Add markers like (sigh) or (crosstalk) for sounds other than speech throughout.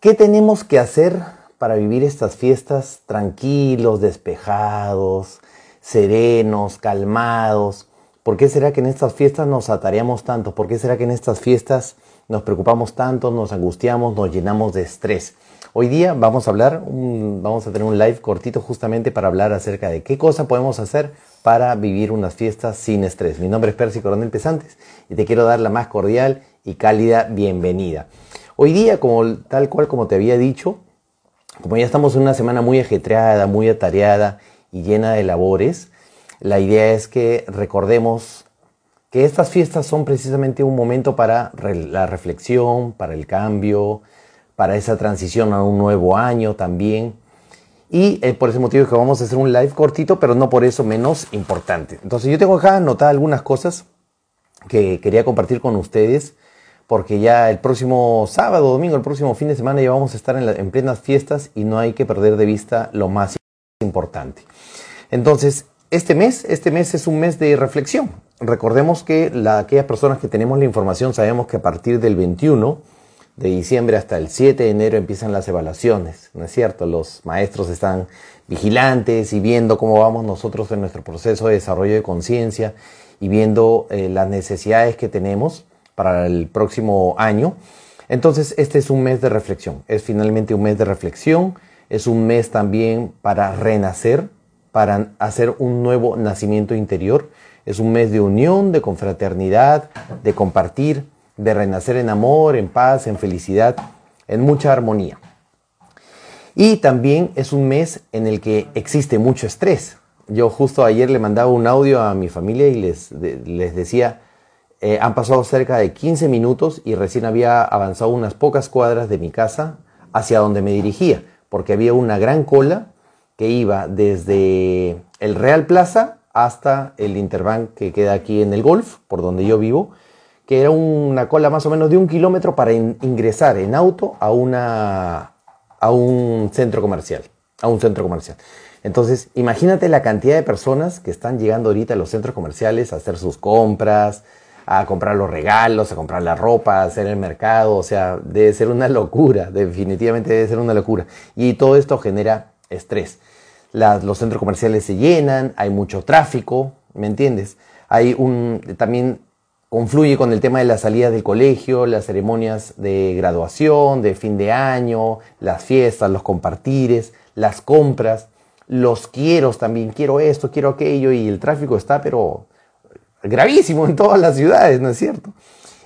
¿Qué tenemos que hacer para vivir estas fiestas tranquilos, despejados, serenos, calmados? ¿Por qué será que en estas fiestas nos atareamos tanto? ¿Por qué será que en estas fiestas nos preocupamos tanto, nos angustiamos, nos llenamos de estrés? Hoy día vamos a hablar, vamos a tener un live cortito justamente para hablar acerca de qué cosa podemos hacer para vivir unas fiestas sin estrés. Mi nombre es Percy Coronel Pesantes y te quiero dar la más cordial y cálida bienvenida. Hoy día, como, tal cual como te había dicho, como ya estamos en una semana muy ajetreada, muy atareada y llena de labores, la idea es que recordemos que estas fiestas son precisamente un momento para la reflexión, para el cambio, para esa transición a un nuevo año también. Y eh, por ese motivo es que vamos a hacer un live cortito, pero no por eso menos importante. Entonces yo tengo acá anotadas algunas cosas que quería compartir con ustedes porque ya el próximo sábado, domingo, el próximo fin de semana ya vamos a estar en, plenas fiestas y no hay que perder de vista lo más importante. Entonces, este mes, este mes es un mes de reflexión. Recordemos que aquellas personas que tenemos la información sabemos que a partir del 21 de diciembre hasta el 7 de enero empiezan las evaluaciones, ¿no es cierto? Los maestros están vigilantes y viendo cómo vamos nosotros en nuestro proceso de desarrollo de conciencia y viendo eh, las necesidades que tenemos para el próximo año. Entonces, este es un mes de reflexión, es finalmente un mes de reflexión, es un mes también para renacer, para hacer un nuevo nacimiento interior, es un mes de unión, de confraternidad, de compartir, de renacer en amor, en paz, en felicidad, en mucha armonía. Y también es un mes en el que existe mucho estrés. Yo justo ayer le mandaba un audio a mi familia y les, les decía, eh, han pasado cerca de 15 minutos y recién había avanzado unas pocas cuadras de mi casa hacia donde me dirigía, porque había una gran cola que iba desde el Real Plaza hasta el Interbank que queda aquí en el Golf, por donde yo vivo, que era una cola más o menos de un kilómetro para ingresar en auto a, una, a un centro comercial, a un centro comercial. Entonces, imagínate la cantidad de personas que están llegando ahorita a los centros comerciales a hacer sus compras, a comprar los regalos, a comprar la ropa, a hacer el mercado, o sea, debe ser una (laughs) locura, definitivamente debe ser una locura. Y todo esto genera estrés. los centros comerciales se llenan, hay mucho tráfico, ¿me entiendes? Hay un, también confluye con el tema de la salida del colegio, las ceremonias de graduación, de fin de año, las fiestas, los compartires, las compras, los quiero también, quiero esto, quiero aquello, y el tráfico está, pero gravísimo en todas las ciudades, ¿no es cierto?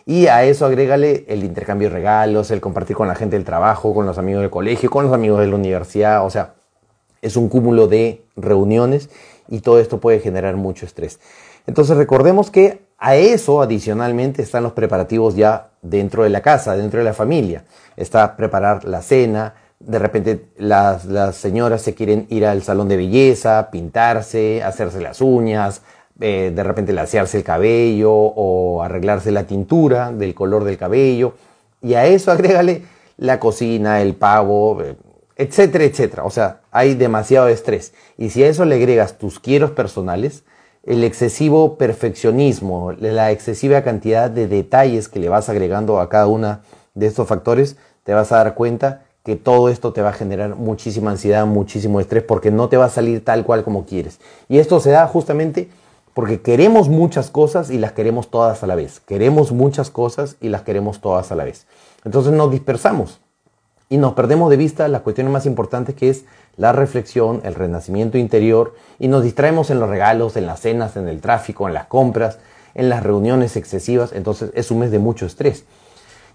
Y a eso agrégale el intercambio de regalos, el compartir con la gente del trabajo, con los amigos del colegio, con los amigos de la universidad, o sea, es un cúmulo de reuniones y todo esto puede generar mucho estrés. Entonces recordemos que a eso adicionalmente están los preparativos ya dentro de la casa, dentro de la familia. Está preparar la cena, de repente las, las señoras se quieren ir al salón de belleza, pintarse, hacerse las uñas, eh, de repente lasearse el cabello o arreglarse la tintura del color del cabello. Y a eso (laughs) agrégale la cocina, el pavo, eh, etcétera, etcétera. O sea, hay demasiado estrés. Y si a eso le agregas tus quieros personales, el excesivo perfeccionismo, la excesiva cantidad de detalles que le vas agregando a cada uno de estos factores, te vas a dar cuenta que todo esto te va a generar muchísima ansiedad, muchísimo estrés, porque no te va a salir tal cual como quieres. Y esto se da justamente porque queremos muchas cosas y las queremos todas a la vez. Queremos muchas cosas y las queremos todas a la vez. Entonces nos dispersamos y nos perdemos de vista las cuestiones más importantes que es la reflexión, el renacimiento interior y nos distraemos en los regalos, en las cenas, en el tráfico, en las compras, en las reuniones excesivas. Entonces es un mes de mucho estrés.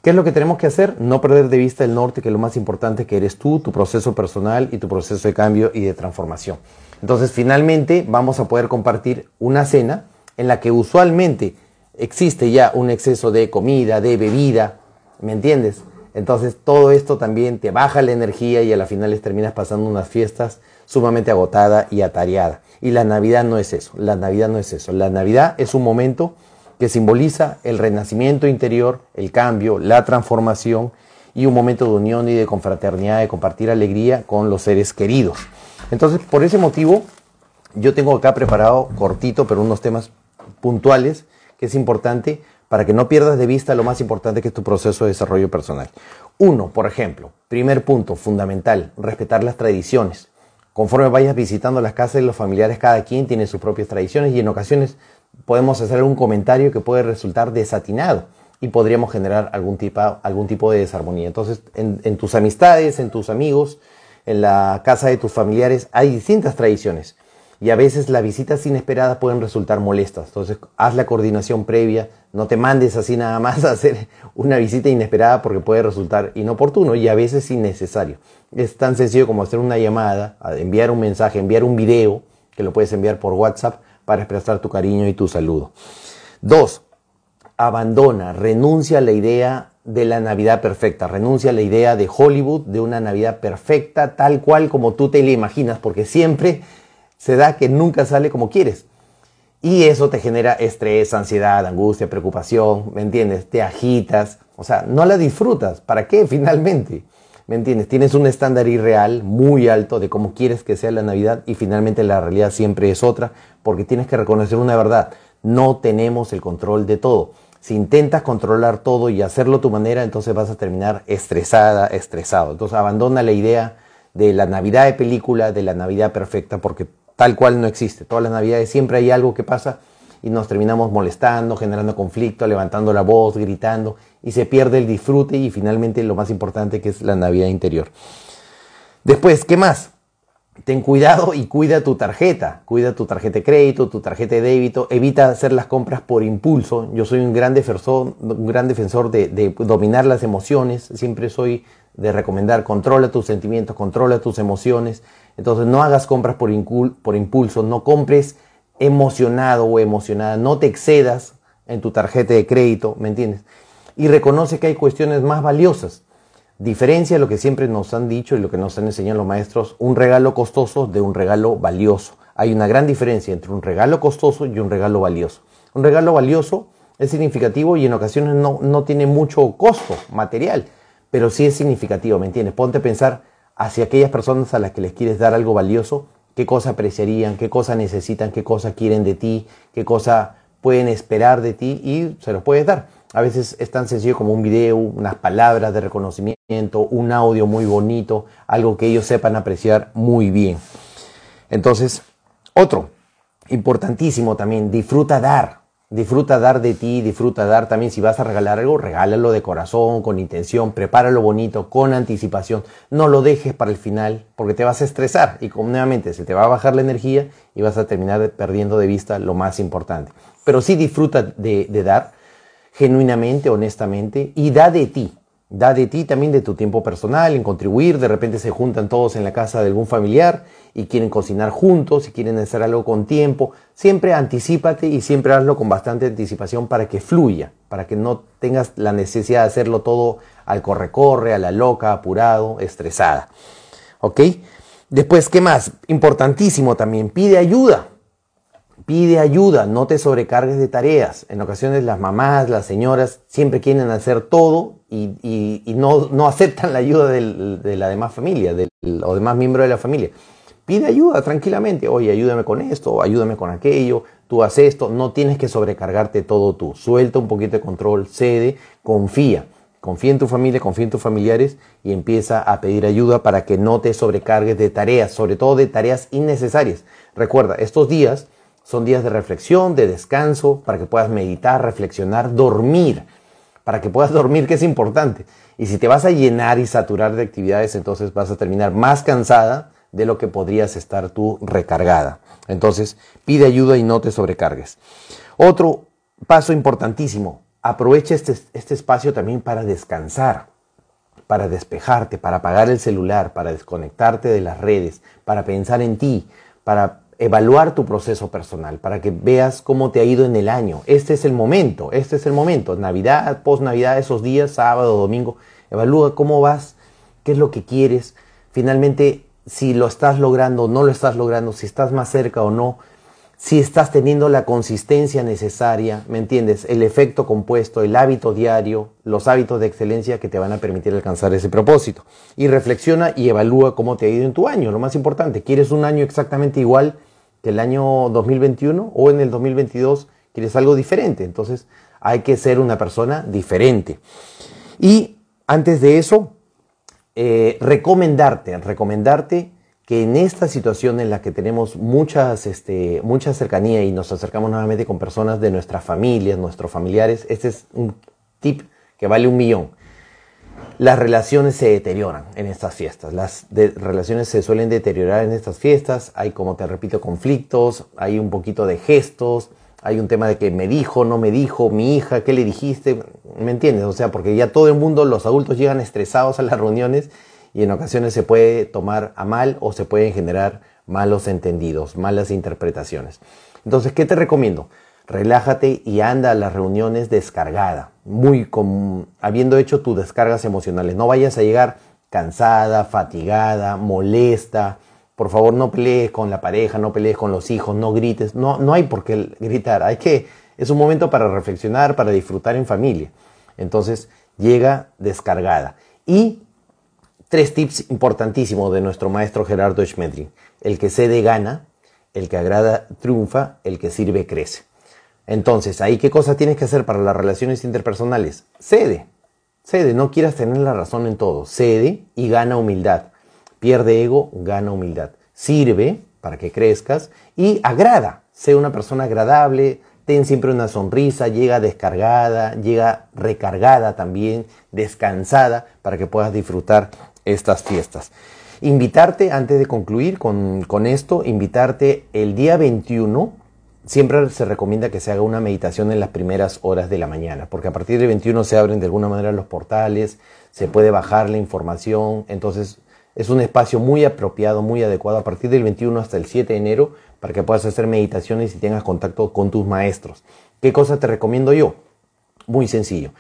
¿Qué es lo que tenemos que hacer? No perder de vista el norte, que lo más importante que eres tú, tu proceso personal y tu proceso de cambio y de transformación. Entonces, finalmente vamos a poder compartir una cena en la que usualmente existe ya un exceso de comida, de bebida, ¿me entiendes? Entonces, todo esto también te baja la energía y a la final terminas pasando unas fiestas sumamente agotada y atareada. Y la Navidad no es eso, la Navidad no es eso. La Navidad es un momento que simboliza el renacimiento interior, el cambio, la transformación y un momento de unión y de confraternidad, de compartir alegría con los seres queridos. Entonces, por ese motivo, yo tengo acá preparado cortito, pero unos temas puntuales que es importante para que no pierdas de vista lo más importante que es tu proceso de desarrollo personal. Uno, por ejemplo, primer punto fundamental, respetar las tradiciones. Conforme vayas visitando las casas de los familiares, cada quien tiene sus propias tradiciones y en ocasiones podemos hacer un comentario que puede resultar desatinado y podríamos generar algún tipo, algún tipo de desarmonía. Entonces, en, en tus amistades, en tus amigos, en la casa de tus familiares, hay distintas tradiciones y a veces las visitas inesperadas pueden resultar molestas. Entonces, haz la coordinación previa, no te mandes así nada más a hacer una visita inesperada porque puede resultar inoportuno y a veces innecesario. Es tan sencillo como hacer una llamada, enviar un mensaje, enviar un video, que lo puedes enviar por WhatsApp para expresar tu cariño y tu saludo. Dos, abandona, renuncia a la idea de la Navidad perfecta, renuncia a la idea de Hollywood de una Navidad perfecta, tal cual como tú te la imaginas, porque siempre se da que nunca sale como quieres. Y eso te genera estrés, ansiedad, angustia, preocupación, ¿me entiendes? Te agitas, o sea, no la disfrutas. ¿Para qué (laughs) finalmente? ¿Me entiendes? Tienes un estándar irreal muy alto de cómo quieres que sea la Navidad y finalmente la realidad siempre es otra porque tienes que reconocer una verdad. No tenemos el control de todo. Si intentas controlar todo y hacerlo tu manera, entonces vas a terminar estresada, estresado. Entonces abandona la idea de la Navidad de película, de la Navidad perfecta, porque tal cual no existe. Todas las navidades siempre hay algo que pasa y nos terminamos molestando, generando conflicto, levantando la voz, gritando y se pierde el disfrute y finalmente lo más importante que es la Navidad interior. Después, ¿qué más? Ten cuidado y cuida tu tarjeta. Cuida tu tarjeta de crédito, tu tarjeta de débito. Evita hacer las compras por impulso. Yo soy un gran defensor, un gran defensor de, dominar las emociones. Siempre soy de recomendar, controla tus sentimientos, controla tus emociones. Entonces no hagas compras por, por impulso, no compres emocionado o emocionada, no te excedas en tu tarjeta de crédito, ¿me entiendes? Y reconoce que hay cuestiones más valiosas. Diferencia lo que siempre nos han dicho y lo que nos han enseñado los maestros, un regalo costoso de un regalo valioso. Hay una gran diferencia entre un regalo costoso y un regalo valioso. Un regalo valioso es significativo y en ocasiones no, no tiene mucho costo material, pero sí es significativo, ¿me entiendes? Ponte a pensar, hacia aquellas personas a las que les quieres dar algo valioso, qué cosa apreciarían, qué cosa necesitan, qué cosa quieren de ti, qué cosa pueden esperar de ti y se los puedes dar. A veces es tan sencillo como un video, unas palabras de reconocimiento, un audio muy bonito, algo que ellos sepan apreciar muy bien. Entonces, otro, importantísimo también, disfruta dar. Disfruta dar de ti, disfruta dar también. Si vas a regalar algo, regálalo de corazón, con intención, prepáralo bonito, con anticipación. No lo dejes para el final porque te vas a estresar y nuevamente se te va a bajar la energía y vas a terminar perdiendo de vista lo más importante. Pero sí disfruta de, de dar genuinamente, honestamente y da de ti. Da de ti también de tu tiempo personal, en contribuir. De repente se juntan todos en la casa de algún familiar y quieren cocinar juntos y quieren hacer algo con tiempo. Siempre anticipate y siempre hazlo con bastante anticipación para que fluya, para que no tengas la necesidad de hacerlo todo al corre-corre, a la loca, apurado, estresada. ¿Ok? Después, ¿qué más? Importantísimo también, pide ayuda. Pide ayuda, no te sobrecargues de tareas. En ocasiones las mamás, las señoras siempre quieren hacer todo y, no, aceptan la ayuda de la demás familia del, o demás miembros de la familia. Pide ayuda tranquilamente. Oye, ayúdame con esto, ayúdame con aquello, tú haces esto. No tienes que sobrecargarte todo tú. Suelta un poquito de control, cede, confía. Confía en tu familia, confía en tus familiares y empieza a pedir ayuda para que no te sobrecargues de tareas, sobre todo de tareas innecesarias. Recuerda, estos días son días de reflexión, de descanso, para que puedas meditar, reflexionar, dormir, para que puedas (laughs) dormir, que es importante. Y si te vas a llenar y saturar de actividades, entonces vas a terminar más cansada de lo que podrías estar tú recargada. Entonces, pide ayuda y no te sobrecargues. Otro paso importantísimo, aprovecha este, este espacio también para descansar, para despejarte, para apagar el celular, para desconectarte de las redes, para pensar en ti, para evaluar tu proceso personal, para que veas cómo te ha ido en el año. Este es el momento, este es el momento. Navidad, post Navidad, esos días, sábado, domingo, evalúa cómo vas, qué es lo que quieres. Finalmente, si lo estás logrando no lo estás logrando, si estás más cerca o no, si estás teniendo la consistencia necesaria, ¿me entiendes? El efecto compuesto, el hábito diario, los hábitos de excelencia que te van a permitir alcanzar ese propósito. Y reflexiona y evalúa cómo te ha ido en tu año. Lo más importante, ¿quieres un año exactamente igual que el año 2021 o en el 2022 quieres algo diferente? Entonces hay que ser una persona diferente. Y antes de eso, eh, recomendarte, recomendarte que en esta situación en la que tenemos muchas, este, mucha cercanía y nos acercamos nuevamente con personas de nuestras familias, nuestros familiares, este es un tip que vale un millón. Las relaciones se deterioran en estas fiestas, las relaciones se suelen deteriorar en estas fiestas, hay como te repito conflictos, hay un poquito de gestos, hay un tema de que me dijo, no me dijo, mi hija, ¿qué le dijiste? ¿Me entiendes? O sea, porque ya todo el mundo, los adultos llegan estresados a las reuniones y en ocasiones se puede tomar a mal o se pueden generar malos entendidos, malas interpretaciones. Entonces, ¿qué te recomiendo? Relájate y anda a las reuniones descargada, muy con, habiendo hecho tus descargas emocionales. No vayas a llegar cansada, fatigada, molesta. Por favor, no pelees con la pareja, no pelees con los hijos, no grites. No, no hay por qué gritar. Hay que, es un momento para reflexionar, para disfrutar en familia. Entonces, llega descargada. Y tres tips importantísimos de nuestro maestro Gerardo Schmedrin. El que cede gana, el que agrada triunfa, el que sirve crece. Entonces, ahí qué cosa tienes que hacer para las relaciones interpersonales? Cede, cede, no quieras tener la razón en todo. Cede y gana humildad. Pierde ego, gana humildad. Sirve para que crezcas y agrada. Sé una persona agradable, ten siempre una sonrisa, llega descargada, llega recargada también, descansada, para que puedas disfrutar estas fiestas. Invitarte, antes de concluir con, esto, invitarte el día 21, siempre se recomienda que se haga una meditación en las primeras horas de la mañana, porque a partir del 21 se abren de alguna manera los portales, se puede bajar la información, entonces es un espacio muy apropiado, muy adecuado a partir del 21 hasta el 7 de enero para que puedas hacer meditaciones y tengas contacto con tus maestros. ¿Qué cosa te recomiendo yo? Muy sencillo.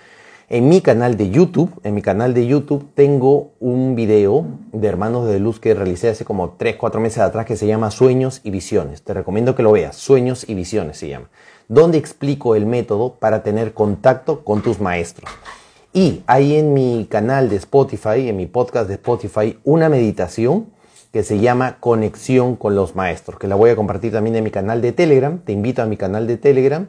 En mi canal de YouTube, en mi canal de YouTube tengo un video de Hermanos de Luz que realicé hace como 3, 4 meses atrás que se llama Sueños y Visiones. Te recomiendo que lo veas, Sueños y Visiones se llama. Donde explico el método para tener contacto con tus maestros. Y hay en mi canal de Spotify, en mi podcast de Spotify, una meditación que se llama Conexión con los Maestros, que la voy a compartir también en mi canal de Telegram. Te invito a mi canal de Telegram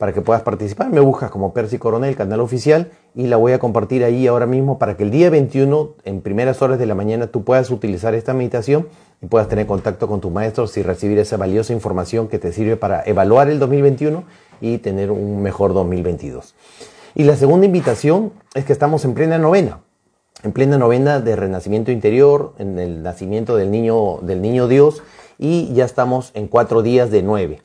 para que puedas participar. Me buscas como Percy Coronel, canal oficial, y la voy a compartir ahí ahora mismo para que el día 21, en primeras horas de la mañana, tú puedas utilizar esta meditación y puedas tener contacto con tus maestros y recibir esa valiosa información que te sirve para evaluar el 2021 y tener un mejor 2022. Y la segunda invitación es que estamos en plena novena, en plena novena de renacimiento interior, en el nacimiento del niño, del niño Dios, y ya estamos en cuatro días de nueve.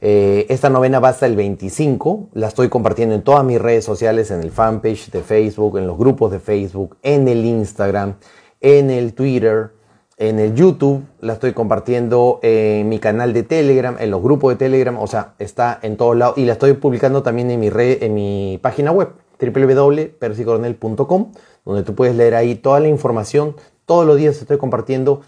Eh, esta novena va hasta el 25, la estoy compartiendo en todas mis redes sociales, en el fanpage de Facebook, en los grupos de Facebook, en el Instagram, en el Twitter, en el YouTube, la estoy compartiendo en mi canal de Telegram, en los grupos de Telegram, o sea, está en todos lados. Y la estoy publicando también en mi, red, en mi página web www.persicoronel.com, donde tú puedes leer ahí toda la información. Todos los días estoy compartiendo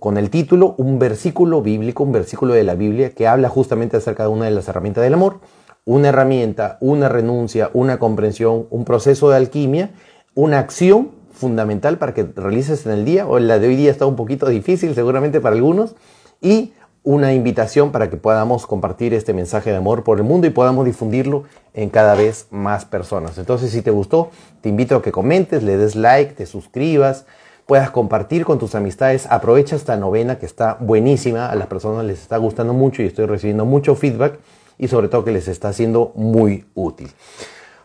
con el título un versículo bíblico, un versículo de la Biblia que habla justamente acerca de una de las herramientas del amor, una herramienta, una renuncia, una comprensión, un proceso de alquimia, una acción fundamental para que realices en el día, o la de hoy día está un poquito difícil seguramente para algunos, y una invitación para que podamos compartir este mensaje de amor por el mundo y podamos difundirlo en cada vez más personas. Entonces, si te gustó, te invito a que comentes, le des like, te suscribas, puedas compartir con tus amistades. Aprovecha esta novena que está buenísima, a las personas les está gustando mucho y estoy recibiendo mucho feedback y sobre todo que les está siendo muy útil.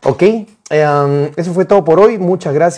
Ok, em, eso fue todo por hoy. Muchas gracias.